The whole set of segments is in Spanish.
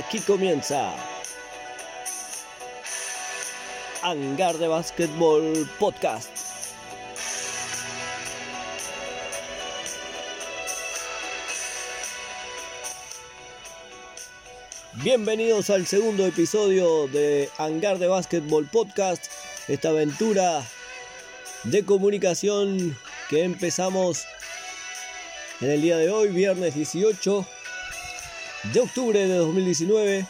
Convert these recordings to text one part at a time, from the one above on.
Aquí comienza Hangar de Básquetbol Podcast. Bienvenidos al segundo episodio de Hangar de Básquetbol Podcast, esta aventura de comunicación que empezamos en el día de hoy, viernes 18 de octubre de 2019,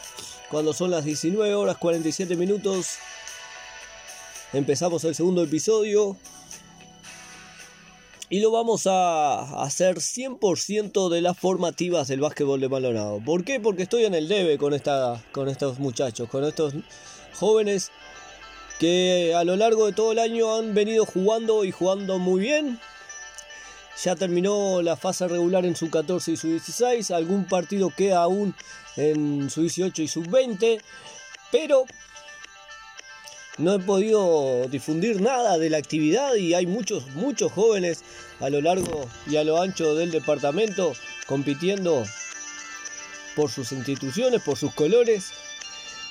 cuando son las 19 horas 47 minutos. Empezamos el segundo episodio y lo vamos a hacer 100% de las formativas del básquetbol de Maldonado. ¿Por qué? Porque estoy en el debe con, esta, con estos muchachos, con estos jóvenes que a lo largo de todo el año han venido jugando y jugando muy bien. Ya terminó la fase regular en su 14 y su 16. Algún partido queda aún en su 18 y su 20. Pero no he podido difundir nada de la actividad y hay muchos, muchos jóvenes a lo largo y a lo ancho del departamento compitiendo por sus instituciones, por sus colores.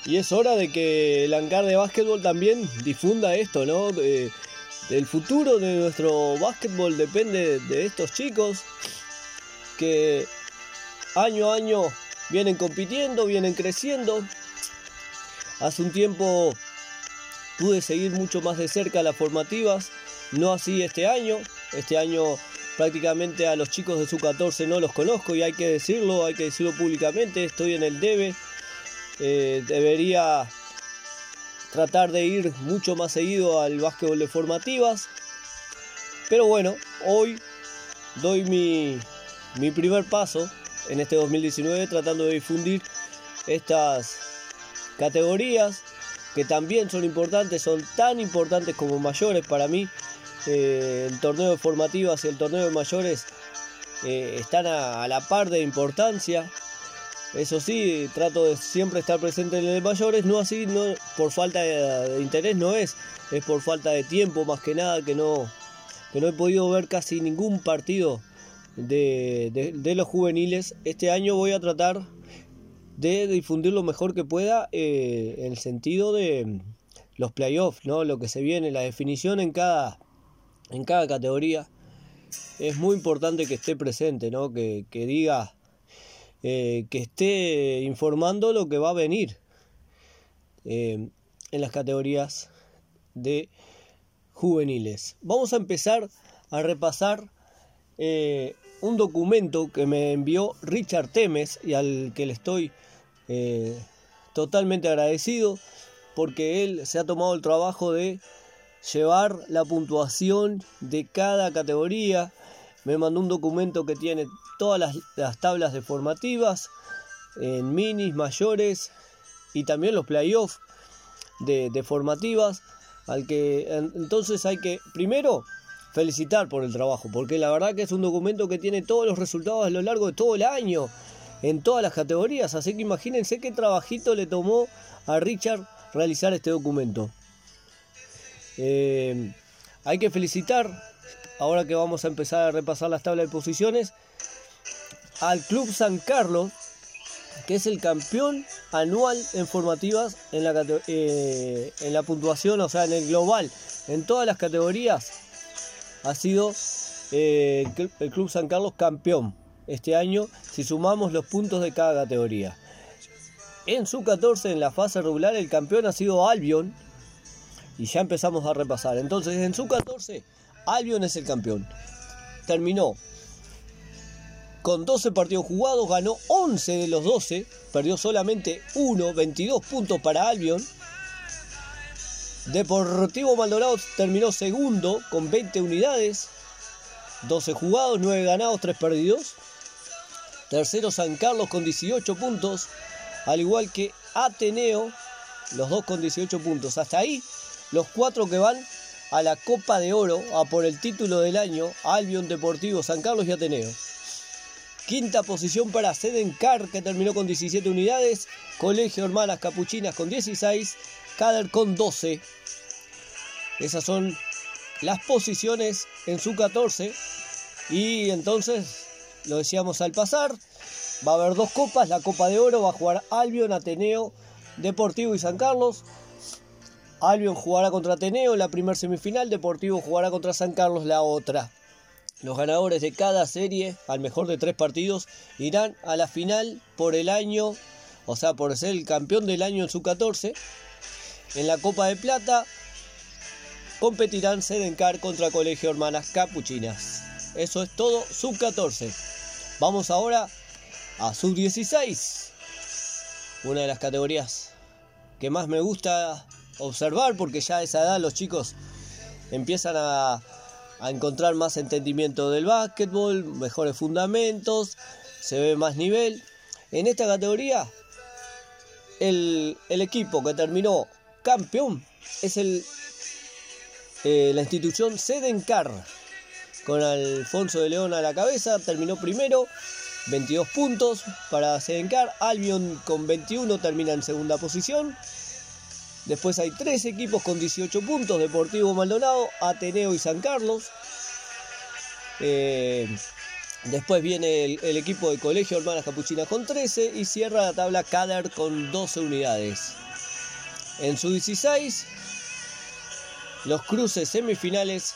Y es hora de que el hangar de básquetbol también difunda esto, ¿no? El futuro de nuestro básquetbol depende de estos chicos que año a año vienen compitiendo, vienen creciendo. Hace un tiempo pude seguir mucho más de cerca las formativas, no así este año. Este año prácticamente a los chicos de su 14 no los conozco y hay que decirlo, hay que decirlo públicamente, estoy en el debe. Eh, debería tratar de ir mucho más seguido al básquetbol de formativas. Pero bueno, hoy doy mi, mi primer paso en este 2019 tratando de difundir estas categorías que también son importantes, son tan importantes como mayores para mí. Eh, el torneo de formativas y el torneo de mayores eh, están a, la par de importancia. Eso sí, trato de siempre estar presente en el mayores, no así, no por falta de, interés no es, es por falta de tiempo más que nada que no, que no he podido ver casi ningún partido de, de los juveniles. Este año voy a tratar de difundir lo mejor que pueda eh, en el sentido de los playoffs, ¿no? Lo que se viene, la definición en cada, en cada categoría. Es muy importante que esté presente, ¿no? Que, diga, eh, que esté informando lo que va a venir eh, en las categorías de juveniles. Vamos a empezar a repasar un documento que me envió Richard Temes y al que le estoy eh, totalmente agradecido porque él se ha tomado el trabajo de llevar la puntuación de cada categoría. Me mandó un documento que tiene todas las, tablas de formativas en minis, mayores y también los playoffs de, de formativas. Al que entonces hay que primero felicitar por el trabajo, porque la verdad que es un documento que tiene todos los resultados a lo largo de todo el año en todas las categorías. Así que imagínense qué trabajito le tomó a Richard realizar este documento. Eh, hay que felicitar, ahora que vamos a empezar a repasar las tablas de posiciones, al Club San Carlos, que es el campeón anual en formativas en la, eh, en la puntuación, o sea, en el global, en todas las categorías, ha sido eh, el Club San Carlos campeón este año si sumamos los puntos de cada categoría. En su 14 en la fase regular el campeón ha sido Albion y ya empezamos a repasar. Entonces en su 14 Albion es el campeón. Terminó con 12 partidos jugados, ganó 11 de los 12, perdió solamente 1, 22 puntos para Albion. Deportivo Maldonado terminó segundo con 20 unidades, 12 jugados, 9 ganados, 3 perdidos. Tercero San Carlos con 18 puntos, al igual que Ateneo, los dos con 18 puntos. Hasta ahí los cuatro que van a la Copa de Oro, a por el título del año, Albion Deportivo, San Carlos y Ateneo. Quinta posición para Sedencar, que terminó con 17 unidades. Colegio Hermanas Capuchinas con 16. Cader con 12. Esas son las posiciones en su 14. Y entonces lo decíamos al pasar. Va a haber dos copas, la Copa de Oro va a jugar Albion, Ateneo, Deportivo y San Carlos. Albion jugará contra Ateneo la primera semifinal, Deportivo jugará contra San Carlos la otra. Los ganadores de cada serie, al mejor de tres partidos, irán a la final por el año, o sea, por ser el campeón del año en su 14. En la Copa de Plata competirán Sedencar contra Colegio Hermanas Capuchinas. Eso es todo, sub 14. Vamos ahora a sub 16. Una de las categorías que más me gusta observar porque ya a esa edad los chicos empiezan a, encontrar más entendimiento del básquetbol, mejores fundamentos, se ve más nivel. En esta categoría, el, equipo que terminó campeón es el, eh, la institución Sedencar, con Alfonso de León a la cabeza, terminó primero, 22 puntos para Sedencar, Albion con 21 termina en segunda posición. Después hay tres equipos con 18 puntos, Deportivo Maldonado, Ateneo y San Carlos. Eh, después viene el, equipo de Colegio Hermanas Capuchinas con 13 y cierra la tabla Cader con 12 unidades. En su 16, los cruces semifinales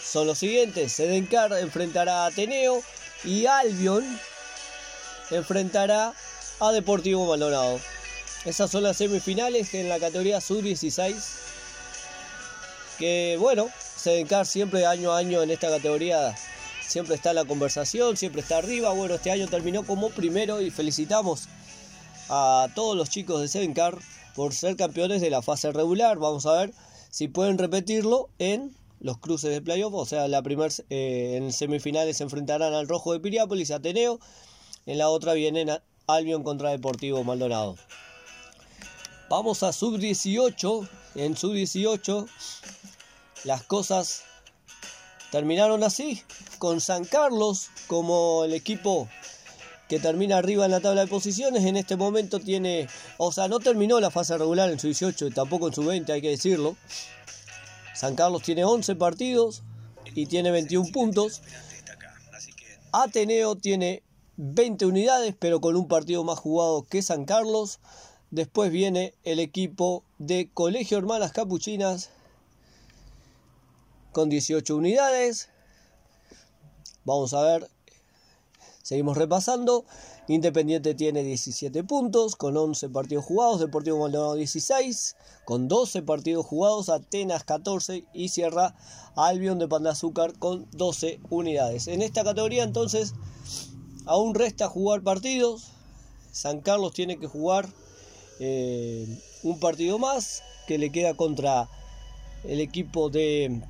son los siguientes. Sedencar enfrentará a Ateneo y Albion enfrentará a Deportivo Maldonado. Esas son las semifinales en la categoría sub-16. Que bueno, Sedencar siempre año a año en esta categoría siempre está la conversación, siempre está arriba. Bueno, este año terminó como primero y felicitamos a todos los chicos de Sedencar por ser campeones de la fase regular. Vamos a ver si pueden repetirlo en los cruces de playoff. O sea, la primera eh, en semifinales se enfrentarán al Rojo de Piriápolis, Ateneo. En la otra vienen Albion contra Deportivo Maldonado. Vamos a sub 18. En sub 18 las cosas terminaron así. Con San Carlos como el equipo que termina arriba en la tabla de posiciones. En este momento tiene, o sea, no terminó la fase regular en su 18 y tampoco en su 20, hay que decirlo. San Carlos tiene 11 partidos y tiene 21 puntos. Ateneo tiene 20 unidades, pero con un partido más jugado que San Carlos. Después viene el equipo de Colegio Hermanas Capuchinas con 18 unidades. Vamos a ver, seguimos repasando. Independiente tiene 17 puntos con 11 partidos jugados, Deportivo Maldonado 16 con 12 partidos jugados, Atenas 14 y cierra Albion de Pan de Azúcar con 12 unidades. En esta categoría entonces aún resta jugar partidos. San Carlos tiene que jugar eh, un partido más que le queda contra el equipo de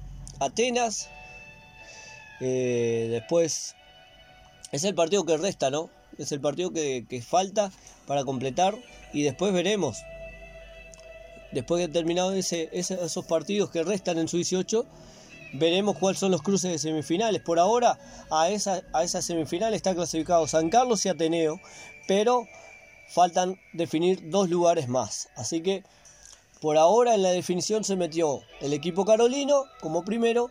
Atenas. Eh, después es el partido que resta, ¿no? Es el partido que, falta para completar y después veremos. Después de terminado ese, esos partidos que restan en su 18, veremos cuáles son los cruces de semifinales. Por ahora, a esa, a esa semifinal está clasificado San Carlos y Ateneo, pero faltan definir dos lugares más. Así que por ahora en la definición se metió el equipo carolino como primero,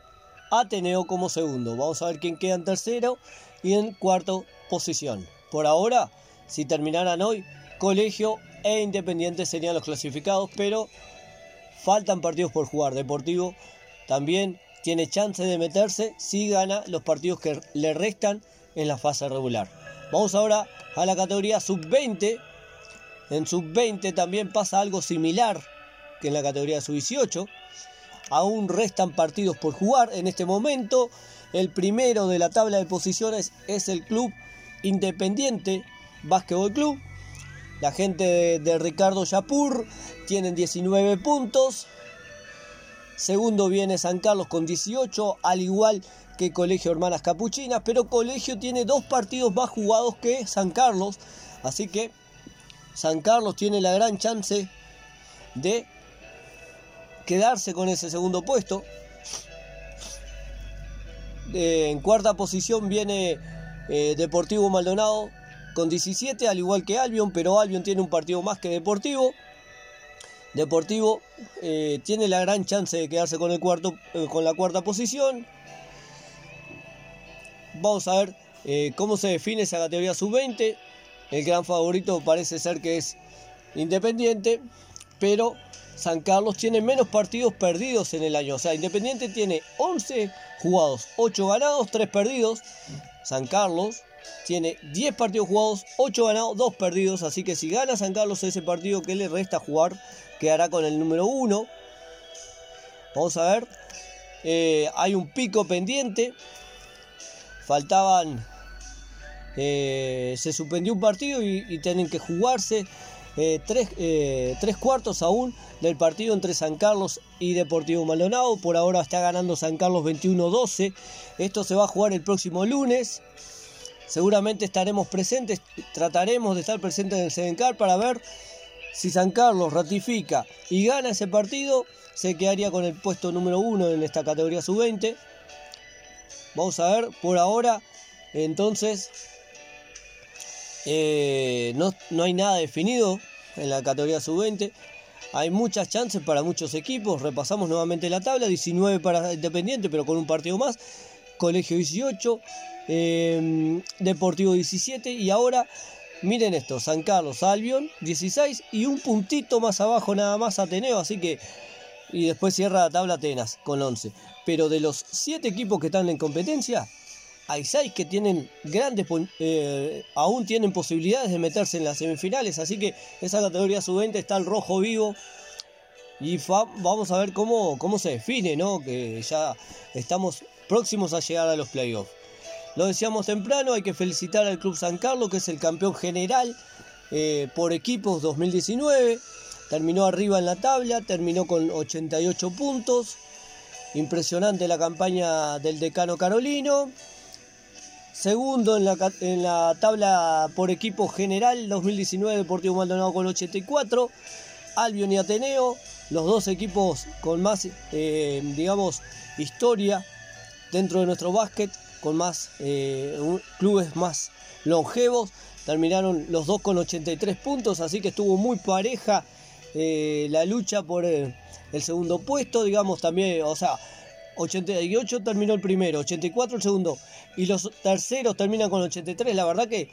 Ateneo como segundo. Vamos a ver quién queda en tercero y en cuarto posición. Por ahora, si terminaran hoy, Colegio e Independiente serían los clasificados, pero faltan partidos por jugar. Deportivo también tiene chance de meterse si gana los partidos que le restan en la fase regular. Vamos ahora a la categoría sub-20. En sub-20 también pasa algo similar que en la categoría sub-18. Aún restan partidos por jugar en este momento. El primero de la tabla de posiciones es el club Independiente Básquetbol Club. La gente de, Ricardo Yapur tienen 19 puntos. Segundo viene San Carlos con 18, al igual que Colegio Hermanas Capuchinas, pero Colegio tiene dos partidos más jugados que San Carlos, así que San Carlos tiene la gran chance de quedarse con ese segundo puesto. Eh, en cuarta posición viene eh, Deportivo Maldonado con 17, al igual que Albion, pero Albion tiene un partido más que Deportivo. Deportivo eh, tiene la gran chance de quedarse con, el cuarto, con la cuarta posición. Vamos a ver cómo se define esa categoría sub-20. El gran favorito parece ser que es Independiente, pero San Carlos tiene menos partidos perdidos en el año. O sea, Independiente tiene 11 jugados, 8 ganados, 3 perdidos. San Carlos tiene 10 partidos jugados, 8 ganados, 2 perdidos. Así que si gana San Carlos ese partido que le resta jugar, quedará con el número 1. Vamos a ver. Eh, hay un pico pendiente. Faltaban eh, se suspendió un partido y, tienen que jugarse eh, eh, tres, cuartos aún del partido entre San Carlos y Deportivo Maldonado. Por ahora está ganando San Carlos 21-12. Esto se va a jugar el próximo lunes. Seguramente estaremos presentes, trataremos de estar presentes en el Sedencar para ver si San Carlos ratifica y gana ese partido. Se quedaría con el puesto número uno en esta categoría sub-20. Vamos a ver por ahora. Entonces eh, no, no hay nada definido en la categoría sub-20. Hay muchas chances para muchos equipos. Repasamos nuevamente la tabla. 19 para Independiente, pero con un partido más. Colegio 18. Eh, Deportivo 17. Y ahora, miren esto. San Carlos, Albion 16. Y un puntito más abajo nada más Ateneo. Así que... Y después cierra la tabla Atenas con 11. Pero de los 7 equipos que están en competencia, hay seis que tienen grandes, eh, aún tienen posibilidades de meterse en las semifinales, así que esa categoría sub-20 está el rojo vivo y vamos a ver cómo, cómo se define, ¿no? Que ya estamos próximos a llegar a los playoffs. Lo decíamos temprano, hay que felicitar al Club San Carlos, que es el campeón general eh, por equipos 2019. Terminó arriba en la tabla, terminó con 88 puntos. Impresionante la campaña del decano Carolino. Segundo en la, tabla por equipo general 2019 Deportivo Maldonado con 84. Albion y Ateneo, los dos equipos con más, eh, digamos, historia dentro de nuestro básquet, con más eh, clubes más longevos. Terminaron los dos con 83 puntos, así que estuvo muy pareja eh, la lucha por el segundo puesto, digamos, también, o sea, 88 terminó el primero, 84 el segundo y los terceros terminan con 83. La verdad que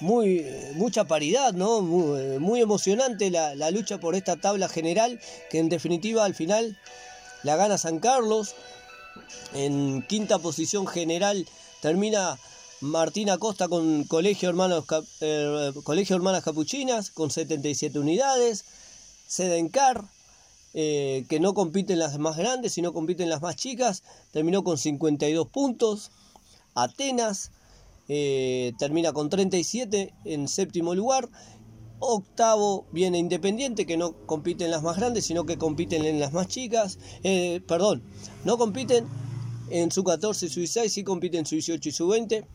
muy, mucha paridad, ¿no? Muy, emocionante la, lucha por esta tabla general que en definitiva al final la gana San Carlos. En quinta posición general termina Martín Acosta con Colegio, Hermanos, eh, Colegio Hermanas Capuchinas con 77 unidades. Sedencar eh, que no compiten las más grandes, sino compiten las más chicas, terminó con 52 puntos. Atenas eh, termina con 37 en séptimo lugar. Octavo viene Independiente, que no compiten en las más grandes, sino que compiten en las más chicas. Eh, perdón, no compiten en su 14 y su 16, sí compiten en su 18 y su 20.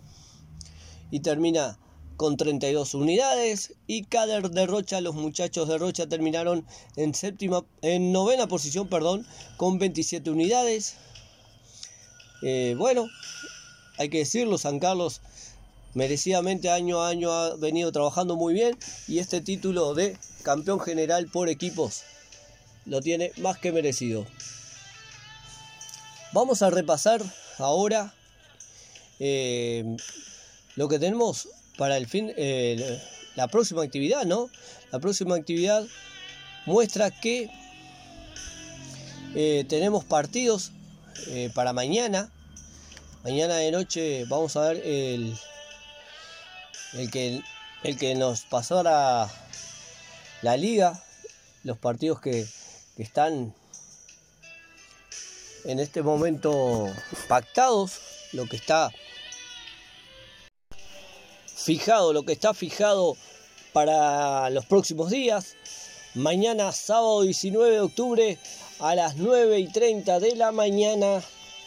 Y termina con 32 unidades y Cader de Rocha, los muchachos de Rocha terminaron en séptima, en novena posición, perdón, con 27 unidades. Eh, bueno, hay que decirlo, San Carlos merecidamente año a año ha venido trabajando muy bien y este título de campeón general por equipos lo tiene más que merecido. Vamos a repasar ahora eh, lo que tenemos para el fin, eh, la próxima actividad, ¿no? La próxima actividad muestra que eh, tenemos partidos eh, para mañana. Mañana de noche vamos a ver el, el, que, el que nos pasó la, la liga, los partidos que, que están en este momento pactados, lo que está fijado, lo que está fijado para los próximos días. Mañana, sábado 19 de octubre, a las 9 y 30 de la mañana,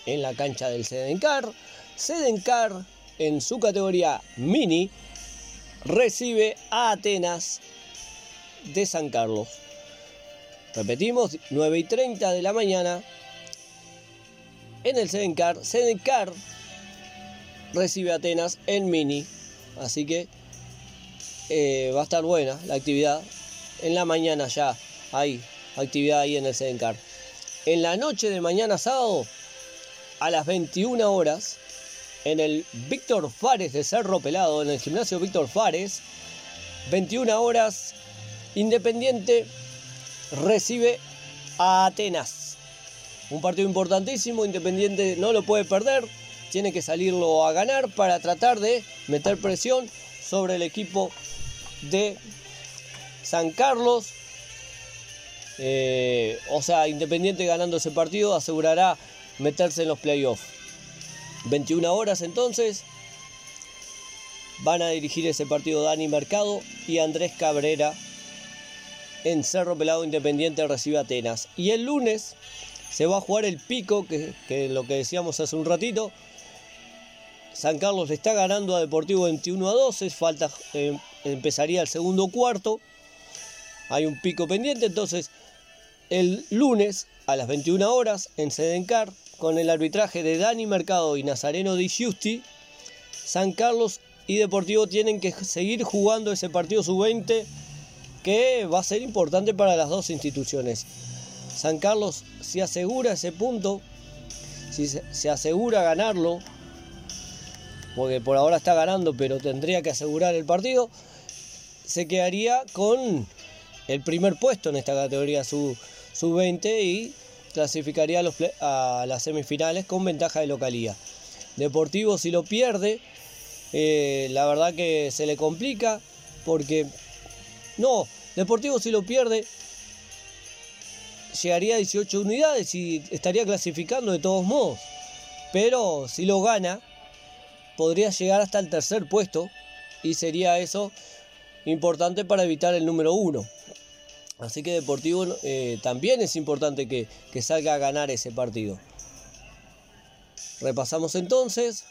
en la cancha del Sedencar. Sedencar, en su categoría mini, recibe a Atenas de San Carlos. Repetimos, 9 y 30 de la mañana, en el Sedencar. Sedencar recibe a Atenas en mini. Así que eh, va a estar buena la actividad. En la mañana ya hay actividad ahí en el Sedencar. En la noche de mañana sábado, a las 21 horas, en el Víctor Fares de Cerro Pelado, en el gimnasio Víctor Fares, 21 horas, Independiente recibe a Atenas. Un partido importantísimo, Independiente no lo puede perder, tiene que salirlo a ganar para tratar de meter presión sobre el equipo de San Carlos. Eh, o sea, Independiente ganando ese partido asegurará meterse en los playoffs. 21 horas entonces. Van a dirigir ese partido Dani Mercado y Andrés Cabrera. En Cerro Pelado Independiente recibe Atenas. Y el lunes se va a jugar el pico, que, que lo que decíamos hace un ratito. San Carlos está ganando a Deportivo 21 a 12. Falta, eh, empezaría el segundo cuarto. Hay un pico pendiente. Entonces, el lunes a las 21 horas en Sedencar, con el arbitraje de Dani Mercado y Nazareno Di Giusti, San Carlos y Deportivo tienen que seguir jugando ese partido sub-20 que va a ser importante para las dos instituciones. San Carlos si asegura ese punto, si se asegura ganarlo, porque por ahora está ganando, pero tendría que asegurar el partido, se quedaría con el primer puesto en esta categoría sub-20 y clasificaría a, las semifinales con ventaja de localía. Deportivo si lo pierde, eh, la verdad que se le complica porque no, Deportivo si lo pierde llegaría a 18 unidades y estaría clasificando de todos modos. Pero si lo gana, podría llegar hasta el tercer puesto y sería eso importante para evitar el número uno. Así que Deportivo eh, también es importante que, que salga a ganar ese partido. Repasamos entonces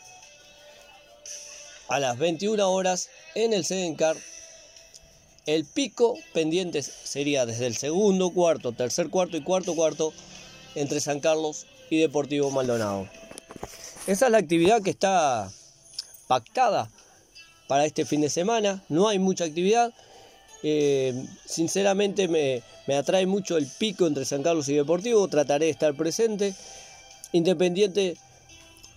a las 21 horas en el Sedencar. El pico pendiente sería desde el segundo cuarto, tercer cuarto y cuarto cuarto entre San Carlos y Deportivo Maldonado. Esa es la actividad que está pactada para este fin de semana. No hay mucha actividad. Eh, sinceramente me, me, atrae mucho el pico entre San Carlos y Deportivo. Trataré de estar presente. Independiente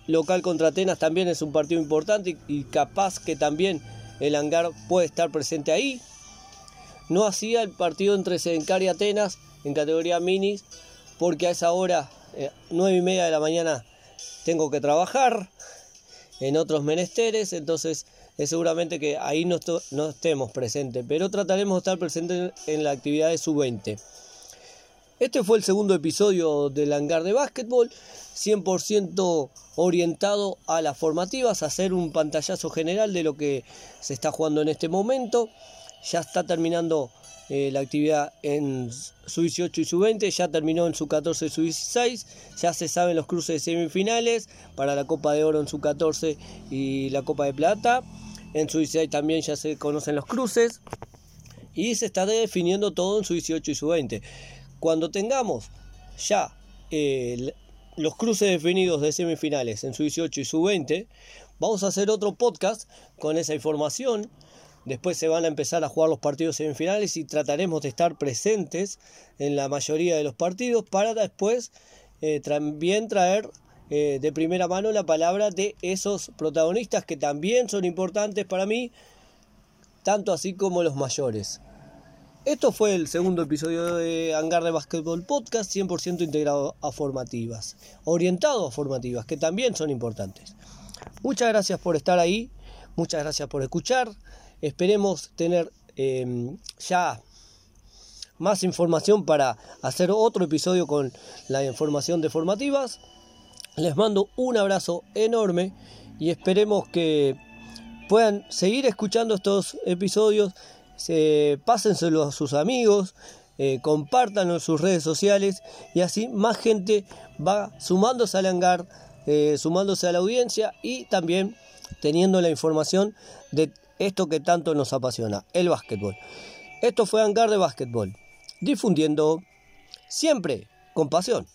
local contra Atenas también es un partido importante y capaz que también el hangar puede estar presente ahí. No hacía el partido entre Sedencar y Atenas en categoría minis porque a esa hora, eh, nueve y media de la mañana, tengo que trabajar en otros menesteres, entonces es seguramente que ahí no, no estemos presentes, pero trataremos de estar presentes en la actividad de sub-20. Este fue el segundo episodio del hangar de básquetbol, 100% orientado a las formativas, a hacer un pantallazo general de lo que se está jugando en este momento. Ya está terminando eh, la actividad en su 18 y su 20, ya terminó en su 14 y su 16, ya se saben los cruces de semifinales para la Copa de Oro en su 14 y la Copa de Plata, en su 16 también ya se conocen los cruces y se está definiendo todo en su 18 y su 20. Cuando tengamos ya eh, los cruces definidos de semifinales en su 18 y su 20, vamos a hacer otro podcast con esa información Después se van a empezar a jugar los partidos semifinales y trataremos de estar presentes en la mayoría de los partidos para después eh, también traer eh, de primera mano la palabra de esos protagonistas que también son importantes para mí, tanto así como los mayores. Esto fue el segundo episodio de Hangar de Basketball Podcast, 100% integrado a formativas, orientado a formativas, que también son importantes. Muchas gracias por estar ahí, muchas gracias por escuchar. Esperemos tener em, ya más información para hacer otro episodio con la información de formativas. Les mando un abrazo enorme y esperemos que puedan seguir escuchando estos episodios. Se, pásenselo a sus amigos, eh, compártanlo en sus redes sociales y así más gente va sumándose al hangar, eh, sumándose a la audiencia y también teniendo la información de esto que tanto nos apasiona, el básquetbol. Esto fue Hangar de Básquetbol, difundiendo siempre con pasión.